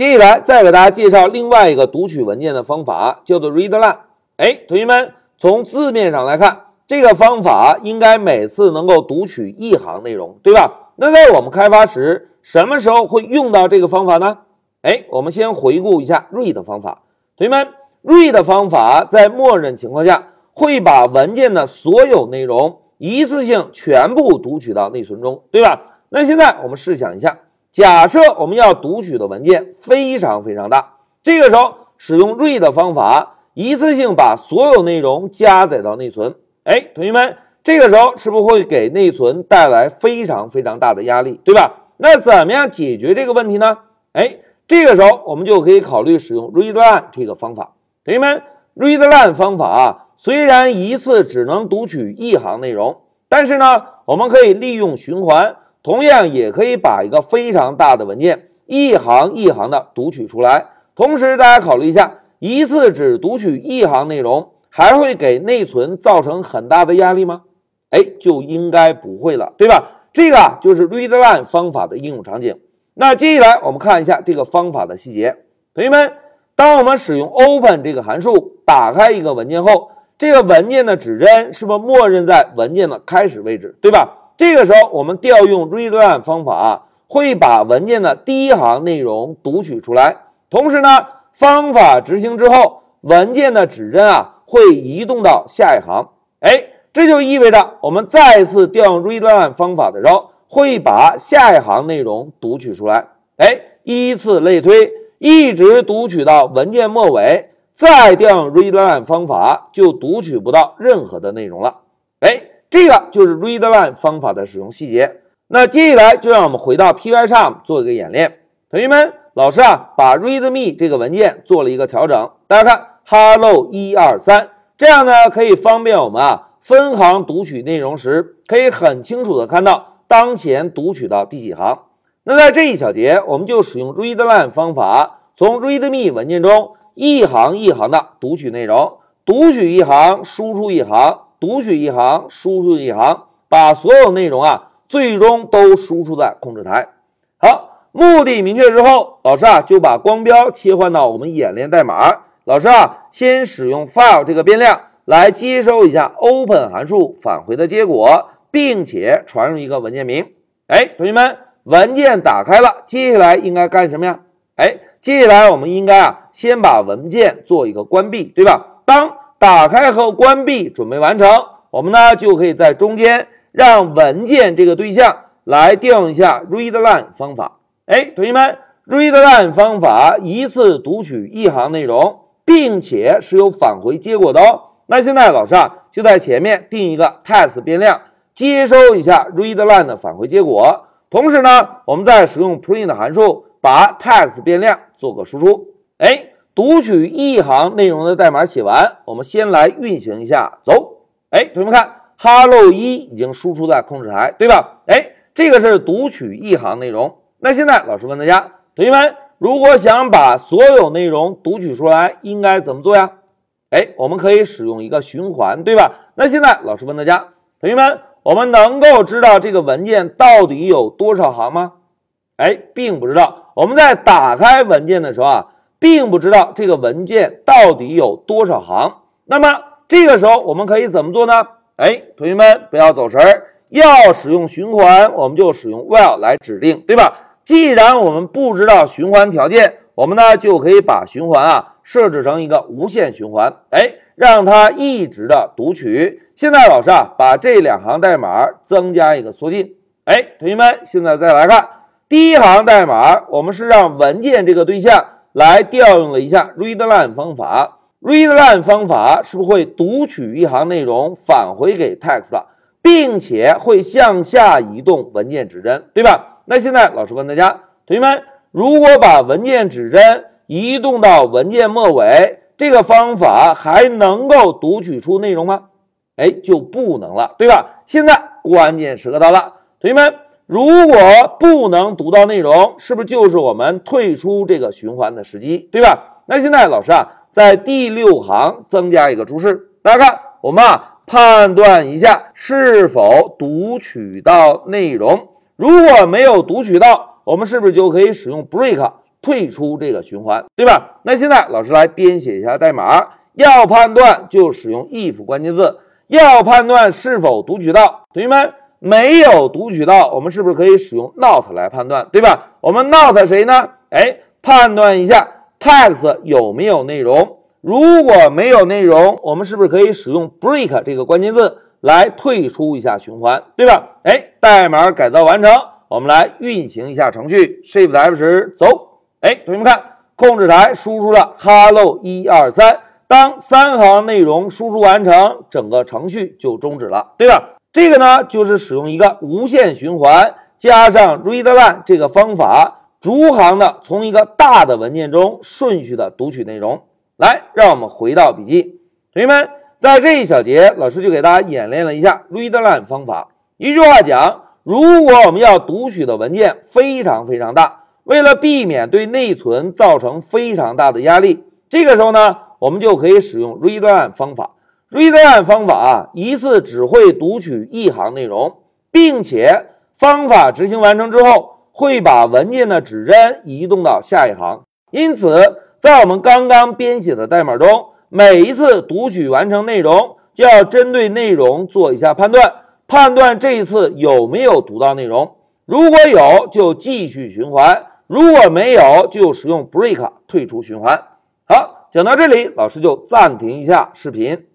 接下来再给大家介绍另外一个读取文件的方法，叫做 read line。哎，同学们，从字面上来看，这个方法应该每次能够读取一行内容，对吧？那在我们开发时，什么时候会用到这个方法呢？哎，我们先回顾一下 read 方法。同学们，read 方法在默认情况下会把文件的所有内容一次性全部读取到内存中，对吧？那现在我们试想一下。假设我们要读取的文件非常非常大，这个时候使用 read 方法，一次性把所有内容加载到内存。哎，同学们，这个时候是不是会给内存带来非常非常大的压力，对吧？那怎么样解决这个问题呢？哎，这个时候我们就可以考虑使用 read line 这个方法。同学们，read line 方法啊，虽然一次只能读取一行内容，但是呢，我们可以利用循环。同样也可以把一个非常大的文件一行一行的读取出来。同时，大家考虑一下，一次只读取一行内容，还会给内存造成很大的压力吗？哎，就应该不会了，对吧？这个啊，就是 read line 方法的应用场景。那接下来我们看一下这个方法的细节。同学们，当我们使用 open 这个函数打开一个文件后，这个文件的指针是不是默认在文件的开始位置，对吧？这个时候，我们调用 read line 方法，会把文件的第一行内容读取出来。同时呢，方法执行之后，文件的指针啊会移动到下一行。哎，这就意味着我们再次调用 read line 方法的时候，会把下一行内容读取出来。哎，依次类推，一直读取到文件末尾，再调用 read line 方法，就读取不到任何的内容了。哎。这个就是 read line 方法的使用细节。那接下来就让我们回到 Py 上做一个演练。同学们，老师啊，把 readme 这个文件做了一个调整。大家看，hello 一二三，这样呢可以方便我们啊分行读取内容时，可以很清楚的看到当前读取到第几行。那在这一小节，我们就使用 read line 方法，从 readme 文件中一行一行的读取内容，读取一行，输出一行。读取一行，输出一行，把所有内容啊，最终都输出在控制台。好，目的明确之后，老师啊就把光标切换到我们演练代码。老师啊，先使用 file 这个变量来接收一下 open 函数返回的结果，并且传入一个文件名。哎，同学们，文件打开了，接下来应该干什么呀？哎，接下来我们应该啊，先把文件做一个关闭，对吧？当打开和关闭，准备完成，我们呢就可以在中间让文件这个对象来调用一下 read line 方法。哎，同学们，read line 方法一次读取一行内容，并且是有返回结果的哦。那现在老师啊就在前面定一个 test 变量，接收一下 read line 的返回结果。同时呢，我们再使用 print 函数把 test 变量做个输出。哎。读取一行内容的代码写完，我们先来运行一下，走。哎，同学们看，hello 一已经输出在控制台，对吧？哎，这个是读取一行内容。那现在老师问大家，同学们，如果想把所有内容读取出来，应该怎么做呀？哎，我们可以使用一个循环，对吧？那现在老师问大家，同学们，我们能够知道这个文件到底有多少行吗？哎，并不知道。我们在打开文件的时候啊。并不知道这个文件到底有多少行，那么这个时候我们可以怎么做呢？哎，同学们不要走神儿，要使用循环，我们就使用 while 来指定，对吧？既然我们不知道循环条件，我们呢就可以把循环啊设置成一个无限循环，哎，让它一直的读取。现在老师啊把这两行代码增加一个缩进，哎，同学们现在再来看第一行代码，我们是让文件这个对象。来调用了一下 read line 方法，read line 方法是不是会读取一行内容返回给 text，并且会向下移动文件指针，对吧？那现在老师问大家，同学们，如果把文件指针移动到文件末尾，这个方法还能够读取出内容吗？哎，就不能了，对吧？现在关键时刻到了，同学们。如果不能读到内容，是不是就是我们退出这个循环的时机，对吧？那现在老师啊，在第六行增加一个注释，大家看，我们啊判断一下是否读取到内容。如果没有读取到，我们是不是就可以使用 break 退出这个循环，对吧？那现在老师来编写一下代码，要判断就使用 if 关键字，要判断是否读取到，同学们没有读取到，我们是不是可以使用 not 来判断，对吧？我们 not 谁呢？哎，判断一下 text 有没有内容，如果没有内容，我们是不是可以使用 break 这个关键字来退出一下循环，对吧？哎，代码改造完成，我们来运行一下程序，Shift F 十走。哎，同学们看，控制台输出了 hello 一二三。当三行内容输出完成，整个程序就终止了，对吧？这个呢，就是使用一个无限循环加上 readline 这个方法，逐行的从一个大的文件中顺序的读取内容。来，让我们回到笔记，同学们，在这一小节，老师就给大家演练了一下 readline 方法。一句话讲，如果我们要读取的文件非常非常大。为了避免对内存造成非常大的压力，这个时候呢，我们就可以使用 readline 方法。Readline 方法啊，一次只会读取一行内容，并且方法执行完成之后，会把文件的指针移动到下一行。因此，在我们刚刚编写的代码中，每一次读取完成内容，就要针对内容做一下判断，判断这一次有没有读到内容。如果有，就继续循环。如果没有，就使用 break 退出循环。好，讲到这里，老师就暂停一下视频。